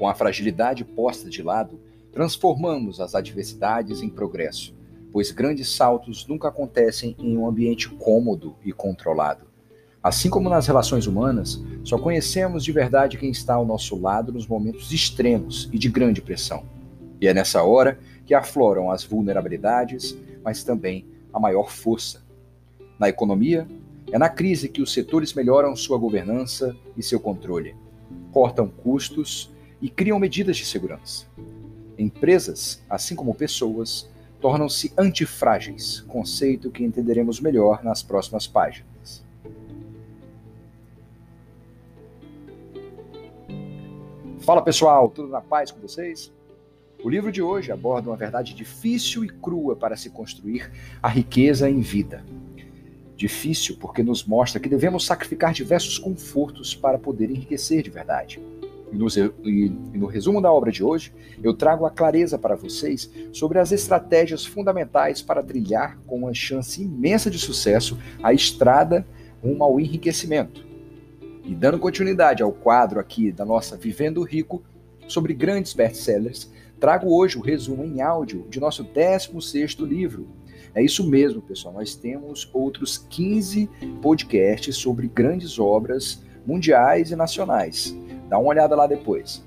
Com a fragilidade posta de lado, transformamos as adversidades em progresso, pois grandes saltos nunca acontecem em um ambiente cômodo e controlado. Assim como nas relações humanas, só conhecemos de verdade quem está ao nosso lado nos momentos extremos e de grande pressão. E é nessa hora que afloram as vulnerabilidades, mas também a maior força. Na economia, é na crise que os setores melhoram sua governança e seu controle, cortam custos e criam medidas de segurança. Empresas, assim como pessoas, tornam-se antifrágeis, conceito que entenderemos melhor nas próximas páginas. Fala pessoal, tudo na paz com vocês? O livro de hoje aborda uma verdade difícil e crua para se construir a riqueza em vida. Difícil porque nos mostra que devemos sacrificar diversos confortos para poder enriquecer de verdade. E no, resumo da obra de hoje, eu trago a clareza para vocês sobre as estratégias fundamentais para trilhar com uma chance imensa de sucesso a estrada rumo ao enriquecimento. E dando continuidade ao quadro aqui da nossa Vivendo Rico sobre grandes best-sellers, Trago hoje o resumo em áudio de nosso 16º livro. É isso mesmo, pessoal. Nós temos outros 15 podcasts sobre grandes obras mundiais e nacionais. Dá uma olhada lá depois.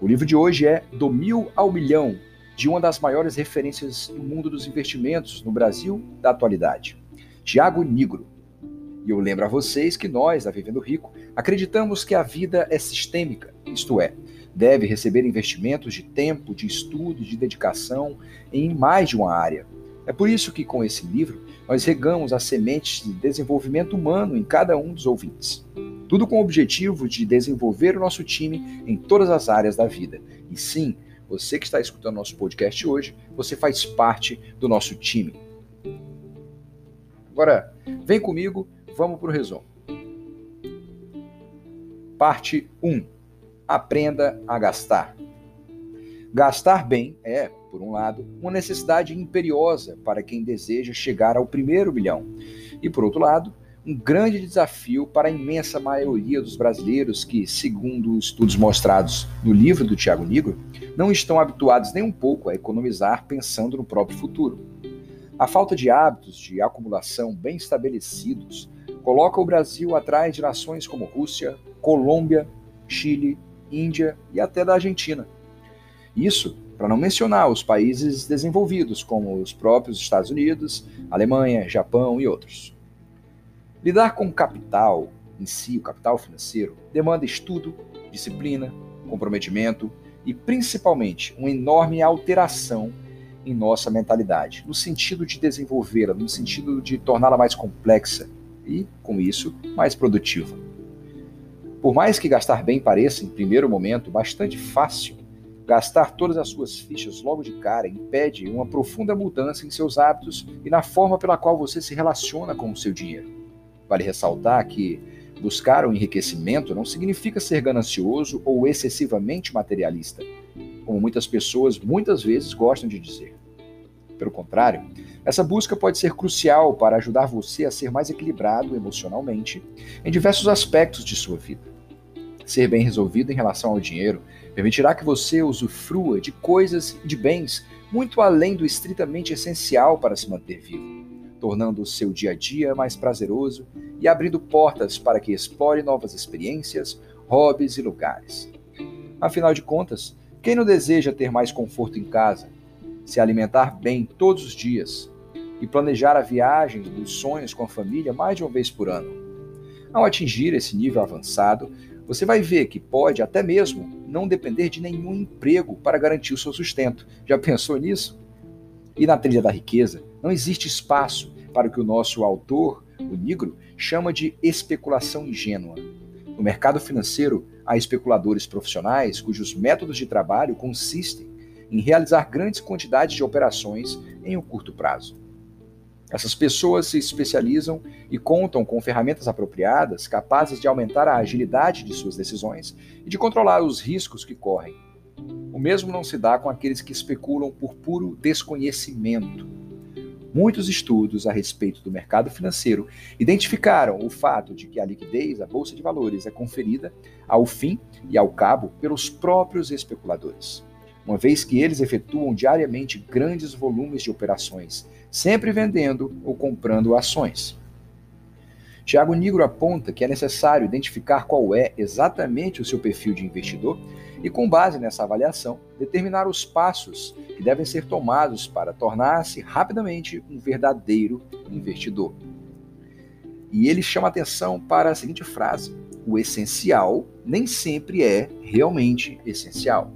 O livro de hoje é Do Mil ao Milhão, de uma das maiores referências do mundo dos investimentos no Brasil da atualidade, Tiago Nigro. E eu lembro a vocês que nós, da Vivendo Rico, acreditamos que a vida é sistêmica, isto é, deve receber investimentos de tempo, de estudo, de dedicação em mais de uma área. É por isso que, com esse livro, nós regamos as sementes de desenvolvimento humano em cada um dos ouvintes. Tudo com o objetivo de desenvolver o nosso time em todas as áreas da vida. E sim, você que está escutando nosso podcast hoje, você faz parte do nosso time. Agora, vem comigo, vamos para o resumo. Parte 1 aprenda a gastar. Gastar bem é, por um lado, uma necessidade imperiosa para quem deseja chegar ao primeiro bilhão, e, por outro lado, um grande desafio para a imensa maioria dos brasileiros que, segundo estudos mostrados no livro do Tiago Nigro, não estão habituados nem um pouco a economizar pensando no próprio futuro. A falta de hábitos de acumulação bem estabelecidos coloca o Brasil atrás de nações como Rússia, Colômbia, Chile Índia e até da Argentina. Isso para não mencionar os países desenvolvidos, como os próprios Estados Unidos, Alemanha, Japão e outros. Lidar com capital em si, o capital financeiro, demanda estudo, disciplina, comprometimento e principalmente uma enorme alteração em nossa mentalidade, no sentido de desenvolvê-la, no sentido de torná-la mais complexa e, com isso, mais produtiva. Por mais que gastar bem pareça, em primeiro momento, bastante fácil, gastar todas as suas fichas logo de cara impede uma profunda mudança em seus hábitos e na forma pela qual você se relaciona com o seu dinheiro. Vale ressaltar que buscar o enriquecimento não significa ser ganancioso ou excessivamente materialista, como muitas pessoas muitas vezes gostam de dizer. Pelo contrário, essa busca pode ser crucial para ajudar você a ser mais equilibrado emocionalmente em diversos aspectos de sua vida. Ser bem resolvido em relação ao dinheiro permitirá que você usufrua de coisas e de bens muito além do estritamente essencial para se manter vivo, tornando o seu dia a dia mais prazeroso e abrindo portas para que explore novas experiências, hobbies e lugares. Afinal de contas, quem não deseja ter mais conforto em casa, se alimentar bem todos os dias e planejar a viagem dos sonhos com a família mais de uma vez por ano. Ao atingir esse nível avançado, você vai ver que pode até mesmo não depender de nenhum emprego para garantir o seu sustento. Já pensou nisso? E na trilha da riqueza, não existe espaço para o que o nosso autor, o Negro, chama de especulação ingênua. No mercado financeiro, há especuladores profissionais cujos métodos de trabalho consistem em realizar grandes quantidades de operações em um curto prazo. Essas pessoas se especializam e contam com ferramentas apropriadas capazes de aumentar a agilidade de suas decisões e de controlar os riscos que correm. O mesmo não se dá com aqueles que especulam por puro desconhecimento. Muitos estudos a respeito do mercado financeiro identificaram o fato de que a liquidez, a bolsa de valores, é conferida ao fim e ao cabo pelos próprios especuladores, uma vez que eles efetuam diariamente grandes volumes de operações, sempre vendendo ou comprando ações. Tiago Nigro aponta que é necessário identificar qual é exatamente o seu perfil de investidor e, com base nessa avaliação, determinar os passos que devem ser tomados para tornar-se rapidamente um verdadeiro investidor. E ele chama atenção para a seguinte frase: o essencial nem sempre é realmente essencial.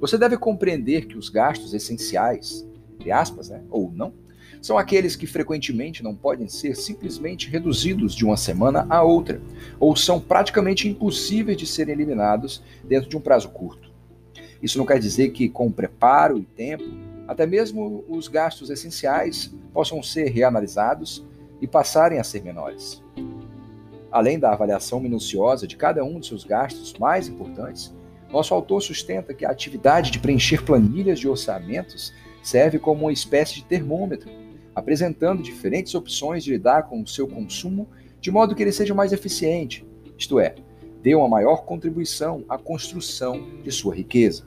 Você deve compreender que os gastos essenciais, entre aspas, né, ou não, são aqueles que frequentemente não podem ser simplesmente reduzidos de uma semana a outra, ou são praticamente impossíveis de serem eliminados dentro de um prazo curto. Isso não quer dizer que, com preparo e tempo, até mesmo os gastos essenciais possam ser reanalisados e passarem a ser menores. Além da avaliação minuciosa de cada um de seus gastos mais importantes, nosso autor sustenta que a atividade de preencher planilhas de orçamentos serve como uma espécie de termômetro apresentando diferentes opções de lidar com o seu consumo de modo que ele seja mais eficiente, isto é, dê uma maior contribuição à construção de sua riqueza.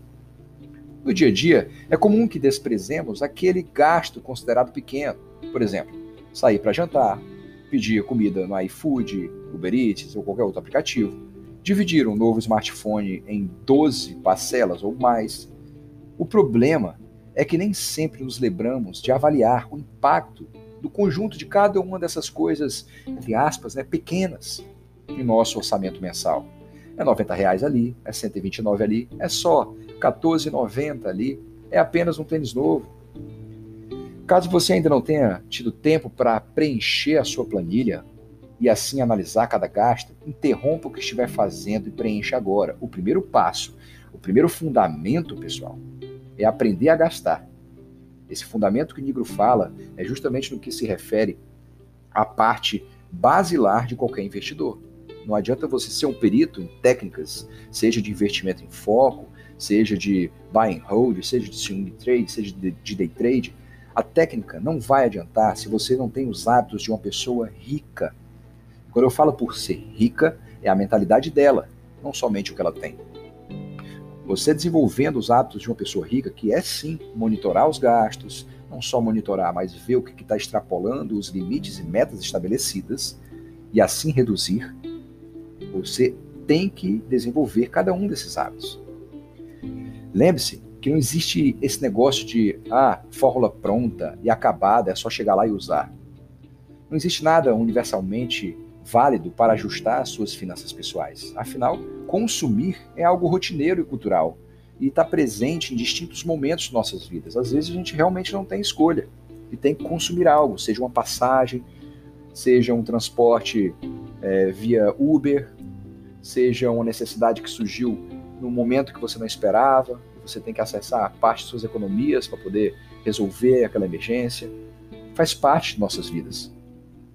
No dia a dia, é comum que desprezemos aquele gasto considerado pequeno, por exemplo, sair para jantar, pedir comida no iFood, Uber Eats ou qualquer outro aplicativo, dividir um novo smartphone em 12 parcelas ou mais. O problema é que nem sempre nos lembramos de avaliar o impacto do conjunto de cada uma dessas coisas, entre aspas, né, pequenas, em nosso orçamento mensal. É 90 reais ali, é 129 ali, é só 14,90 ali, é apenas um tênis novo. Caso você ainda não tenha tido tempo para preencher a sua planilha e assim analisar cada gasto, interrompa o que estiver fazendo e preencha agora. O primeiro passo, o primeiro fundamento, pessoal, é aprender a gastar. Esse fundamento que o Nigro fala é justamente no que se refere à parte basilar de qualquer investidor. Não adianta você ser um perito em técnicas, seja de investimento em foco, seja de buy and hold, seja de swing trade, seja de day trade. A técnica não vai adiantar se você não tem os hábitos de uma pessoa rica. Quando eu falo por ser rica, é a mentalidade dela, não somente o que ela tem. Você desenvolvendo os hábitos de uma pessoa rica, que é sim monitorar os gastos, não só monitorar, mas ver o que está extrapolando os limites e metas estabelecidas, e assim reduzir, você tem que desenvolver cada um desses hábitos. Lembre-se que não existe esse negócio de ah, fórmula pronta e acabada, é só chegar lá e usar. Não existe nada universalmente válido para ajustar suas finanças pessoais. Afinal, consumir é algo rotineiro e cultural e está presente em distintos momentos de nossas vidas. Às vezes a gente realmente não tem escolha e tem que consumir algo, seja uma passagem, seja um transporte é, via Uber, seja uma necessidade que surgiu no momento que você não esperava, você tem que acessar parte de suas economias para poder resolver aquela emergência. Faz parte de nossas vidas.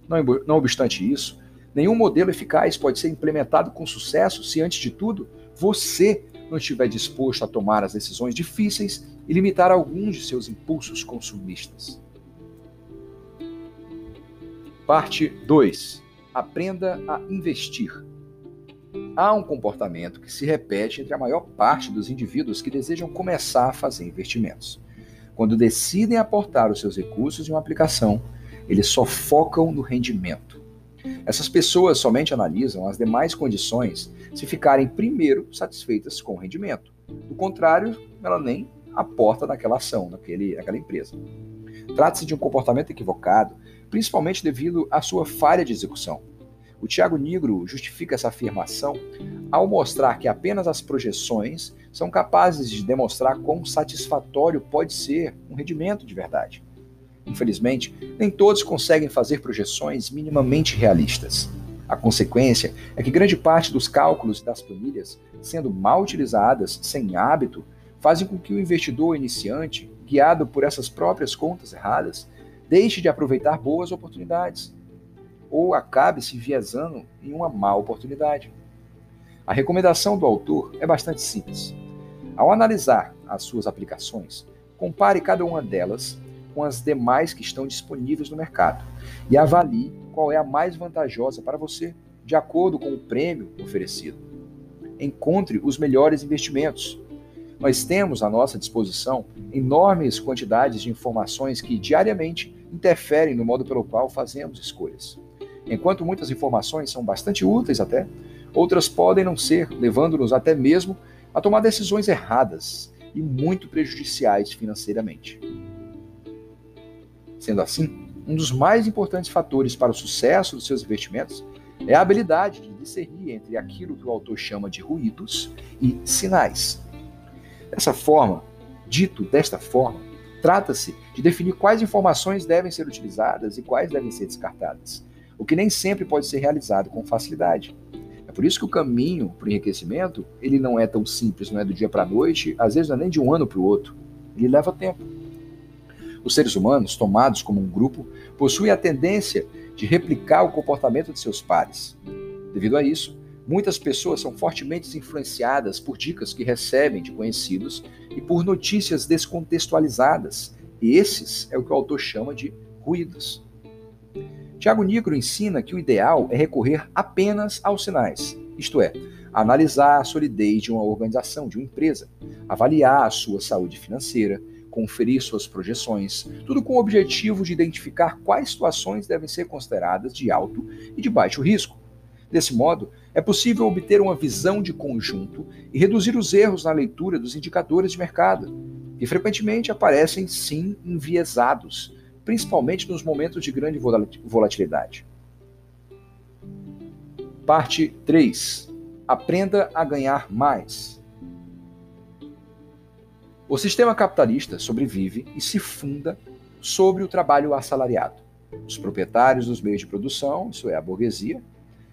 Não, não obstante isso, Nenhum modelo eficaz pode ser implementado com sucesso se, antes de tudo, você não estiver disposto a tomar as decisões difíceis e limitar alguns de seus impulsos consumistas. Parte 2. Aprenda a investir. Há um comportamento que se repete entre a maior parte dos indivíduos que desejam começar a fazer investimentos. Quando decidem aportar os seus recursos em uma aplicação, eles só focam no rendimento essas pessoas somente analisam as demais condições se ficarem primeiro satisfeitas com o rendimento. Do contrário, ela nem aporta naquela ação, naquele, naquela empresa. Trata-se de um comportamento equivocado, principalmente devido à sua falha de execução. O Tiago Negro justifica essa afirmação ao mostrar que apenas as projeções são capazes de demonstrar quão satisfatório pode ser um rendimento de verdade. Infelizmente, nem todos conseguem fazer projeções minimamente realistas. A consequência é que grande parte dos cálculos das planilhas, sendo mal utilizadas sem hábito, fazem com que o investidor iniciante, guiado por essas próprias contas erradas, deixe de aproveitar boas oportunidades ou acabe se enviesando em uma má oportunidade. A recomendação do autor é bastante simples. Ao analisar as suas aplicações, compare cada uma delas com as demais que estão disponíveis no mercado e avalie qual é a mais vantajosa para você, de acordo com o prêmio oferecido. Encontre os melhores investimentos. Nós temos à nossa disposição enormes quantidades de informações que diariamente interferem no modo pelo qual fazemos escolhas. Enquanto muitas informações são bastante úteis até, outras podem não ser, levando-nos até mesmo a tomar decisões erradas e muito prejudiciais financeiramente. Sendo assim, um dos mais importantes fatores para o sucesso dos seus investimentos é a habilidade de discernir entre aquilo que o autor chama de ruídos e sinais. Dessa forma, dito desta forma, trata-se de definir quais informações devem ser utilizadas e quais devem ser descartadas, o que nem sempre pode ser realizado com facilidade. É por isso que o caminho para o enriquecimento ele não é tão simples, não é do dia para a noite, às vezes não é nem de um ano para o outro. Ele leva tempo. Os seres humanos, tomados como um grupo, possuem a tendência de replicar o comportamento de seus pares. Devido a isso, muitas pessoas são fortemente influenciadas por dicas que recebem de conhecidos e por notícias descontextualizadas. E esses é o que o autor chama de ruídos. Tiago Nigro ensina que o ideal é recorrer apenas aos sinais, isto é, analisar a solidez de uma organização, de uma empresa, avaliar a sua saúde financeira, conferir suas projeções, tudo com o objetivo de identificar quais situações devem ser consideradas de alto e de baixo risco. Desse modo, é possível obter uma visão de conjunto e reduzir os erros na leitura dos indicadores de mercado, que frequentemente aparecem sim enviesados principalmente nos momentos de grande volatilidade. Parte 3. Aprenda a ganhar mais. O sistema capitalista sobrevive e se funda sobre o trabalho assalariado. Os proprietários dos meios de produção, isso é, a burguesia,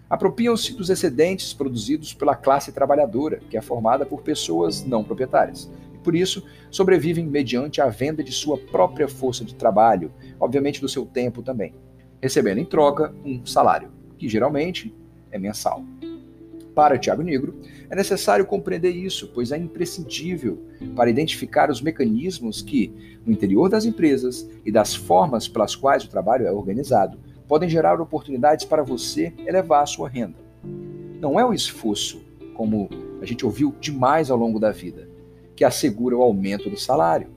apropriam-se dos excedentes produzidos pela classe trabalhadora, que é formada por pessoas não proprietárias, por isso, sobrevivem mediante a venda de sua própria força de trabalho, obviamente do seu tempo também, recebendo em troca um salário, que geralmente é mensal. Para Tiago Negro, é necessário compreender isso, pois é imprescindível para identificar os mecanismos que, no interior das empresas e das formas pelas quais o trabalho é organizado, podem gerar oportunidades para você elevar a sua renda. Não é o esforço, como a gente ouviu demais ao longo da vida, que assegura o aumento do salário,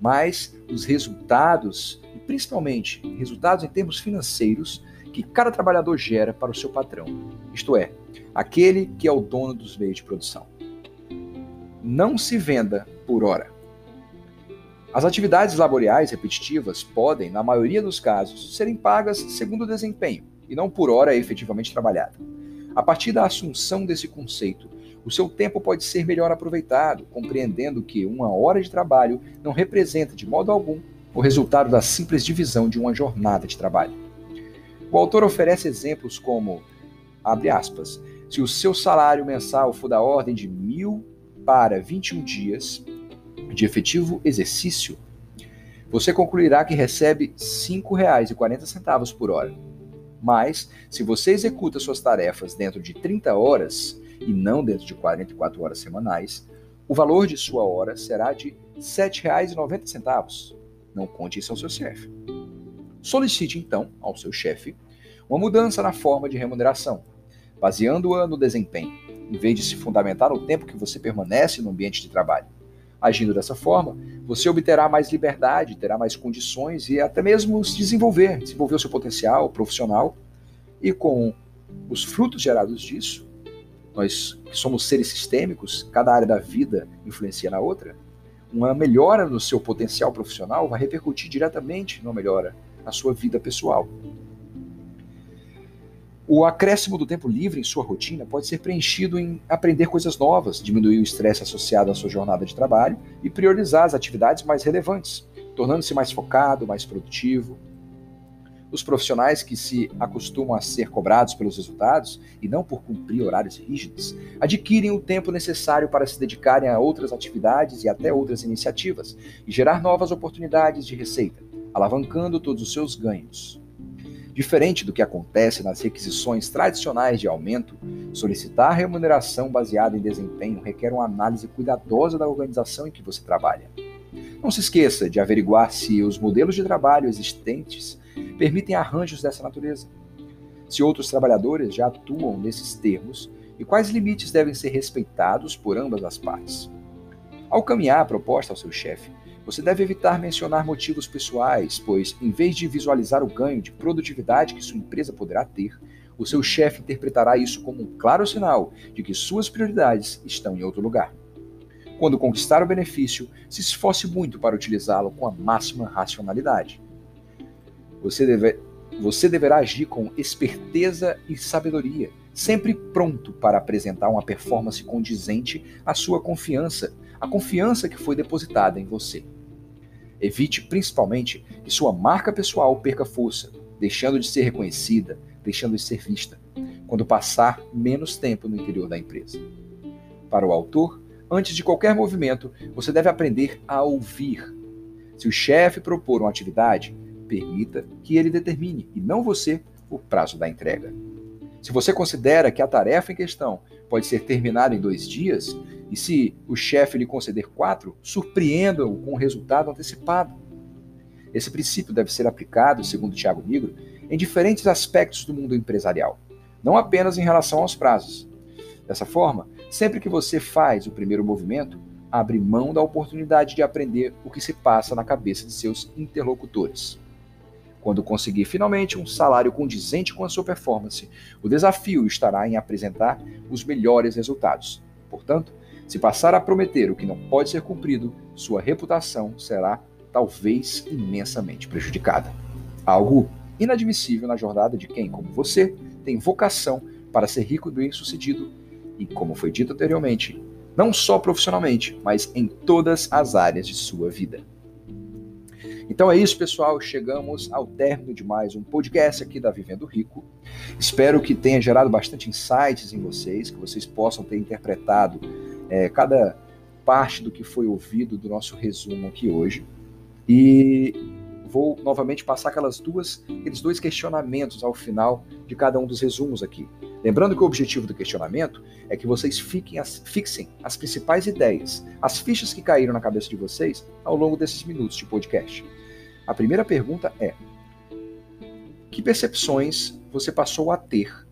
mas os resultados, e principalmente resultados em termos financeiros, que cada trabalhador gera para o seu patrão, isto é, aquele que é o dono dos meios de produção. Não se venda por hora. As atividades laboriais repetitivas podem, na maioria dos casos, serem pagas segundo o desempenho e não por hora efetivamente trabalhada. A partir da assunção desse conceito, o seu tempo pode ser melhor aproveitado, compreendendo que uma hora de trabalho não representa de modo algum o resultado da simples divisão de uma jornada de trabalho. O autor oferece exemplos como, abre aspas, se o seu salário mensal for da ordem de mil para 21 dias de efetivo exercício, você concluirá que recebe R$ 5,40 por hora. Mas, se você executa suas tarefas dentro de 30 horas, e não dentro de 44 horas semanais, o valor de sua hora será de R$ 7,90. Não conte isso ao seu chefe. Solicite então ao seu chefe uma mudança na forma de remuneração, baseando-a no desempenho, em vez de se fundamentar no tempo que você permanece no ambiente de trabalho. Agindo dessa forma, você obterá mais liberdade, terá mais condições e até mesmo se desenvolver, desenvolver o seu potencial profissional e com os frutos gerados disso, nós somos seres sistêmicos, cada área da vida influencia na outra, uma melhora no seu potencial profissional vai repercutir diretamente numa melhora na sua vida pessoal. O acréscimo do tempo livre em sua rotina pode ser preenchido em aprender coisas novas, diminuir o estresse associado à sua jornada de trabalho e priorizar as atividades mais relevantes, tornando-se mais focado, mais produtivo, os profissionais que se acostumam a ser cobrados pelos resultados e não por cumprir horários rígidos, adquirem o tempo necessário para se dedicarem a outras atividades e até outras iniciativas e gerar novas oportunidades de receita, alavancando todos os seus ganhos. Diferente do que acontece nas requisições tradicionais de aumento, solicitar remuneração baseada em desempenho requer uma análise cuidadosa da organização em que você trabalha. Não se esqueça de averiguar se os modelos de trabalho existentes permitem arranjos dessa natureza, se outros trabalhadores já atuam nesses termos e quais limites devem ser respeitados por ambas as partes. Ao caminhar a proposta ao seu chefe, você deve evitar mencionar motivos pessoais, pois, em vez de visualizar o ganho de produtividade que sua empresa poderá ter, o seu chefe interpretará isso como um claro sinal de que suas prioridades estão em outro lugar. Quando conquistar o benefício, se esforce muito para utilizá-lo com a máxima racionalidade. Você, deve, você deverá agir com esperteza e sabedoria, sempre pronto para apresentar uma performance condizente à sua confiança, a confiança que foi depositada em você. Evite principalmente que sua marca pessoal perca força, deixando de ser reconhecida, deixando de ser vista, quando passar menos tempo no interior da empresa. Para o autor, antes de qualquer movimento, você deve aprender a ouvir. Se o chefe propor uma atividade, permita que ele determine, e não você, o prazo da entrega. Se você considera que a tarefa em questão pode ser terminada em dois dias, e se o chefe lhe conceder quatro, surpreenda-o com o resultado antecipado. Esse princípio deve ser aplicado, segundo Tiago Nigro, em diferentes aspectos do mundo empresarial, não apenas em relação aos prazos. Dessa forma, sempre que você faz o primeiro movimento, abre mão da oportunidade de aprender o que se passa na cabeça de seus interlocutores. Quando conseguir finalmente um salário condizente com a sua performance, o desafio estará em apresentar os melhores resultados. Portanto, se passar a prometer o que não pode ser cumprido, sua reputação será talvez imensamente prejudicada. Algo inadmissível na jornada de quem, como você, tem vocação para ser rico e bem-sucedido e, como foi dito anteriormente, não só profissionalmente, mas em todas as áreas de sua vida. Então é isso, pessoal. Chegamos ao término de mais um podcast aqui da Vivendo Rico. Espero que tenha gerado bastante insights em vocês, que vocês possam ter interpretado é, cada parte do que foi ouvido do nosso resumo aqui hoje. E vou novamente passar aquelas duas, aqueles dois questionamentos ao final de cada um dos resumos aqui. Lembrando que o objetivo do questionamento é que vocês fiquem as, fixem as principais ideias, as fichas que caíram na cabeça de vocês ao longo desses minutos de podcast. A primeira pergunta é: que percepções você passou a ter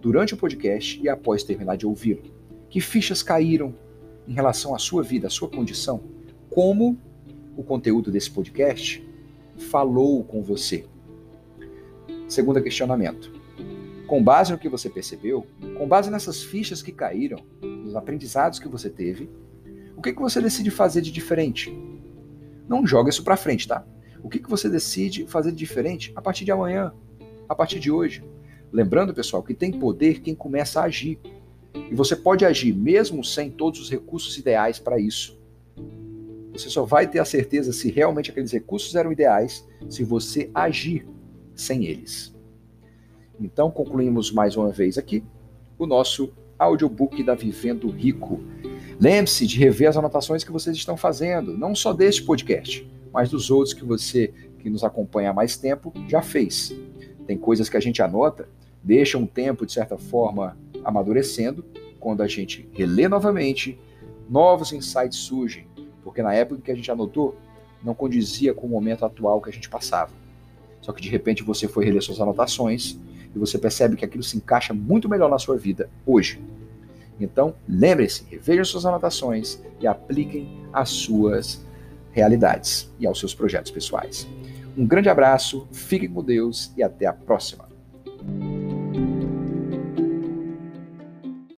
durante o podcast e após terminar de ouvi-lo? Que fichas caíram em relação à sua vida, à sua condição? Como o conteúdo desse podcast falou com você? Segundo questionamento. Com base no que você percebeu, com base nessas fichas que caíram, nos aprendizados que você teve, o que, que você decide fazer de diferente? Não joga isso para frente, tá? O que, que você decide fazer de diferente a partir de amanhã, a partir de hoje? Lembrando, pessoal, que tem poder quem começa a agir. E você pode agir mesmo sem todos os recursos ideais para isso. Você só vai ter a certeza se realmente aqueles recursos eram ideais se você agir sem eles. Então, concluímos mais uma vez aqui o nosso audiobook da Vivendo Rico. Lembre-se de rever as anotações que vocês estão fazendo, não só deste podcast, mas dos outros que você que nos acompanha há mais tempo já fez. Tem coisas que a gente anota, deixa um tempo de certa forma amadurecendo, quando a gente relê novamente, novos insights surgem, porque na época que a gente anotou, não condizia com o momento atual que a gente passava. Só que de repente você foi reler suas anotações e você percebe que aquilo se encaixa muito melhor na sua vida hoje. Então, lembre-se, revejam suas anotações e apliquem as suas realidades e aos seus projetos pessoais. Um grande abraço, fiquem com Deus e até a próxima.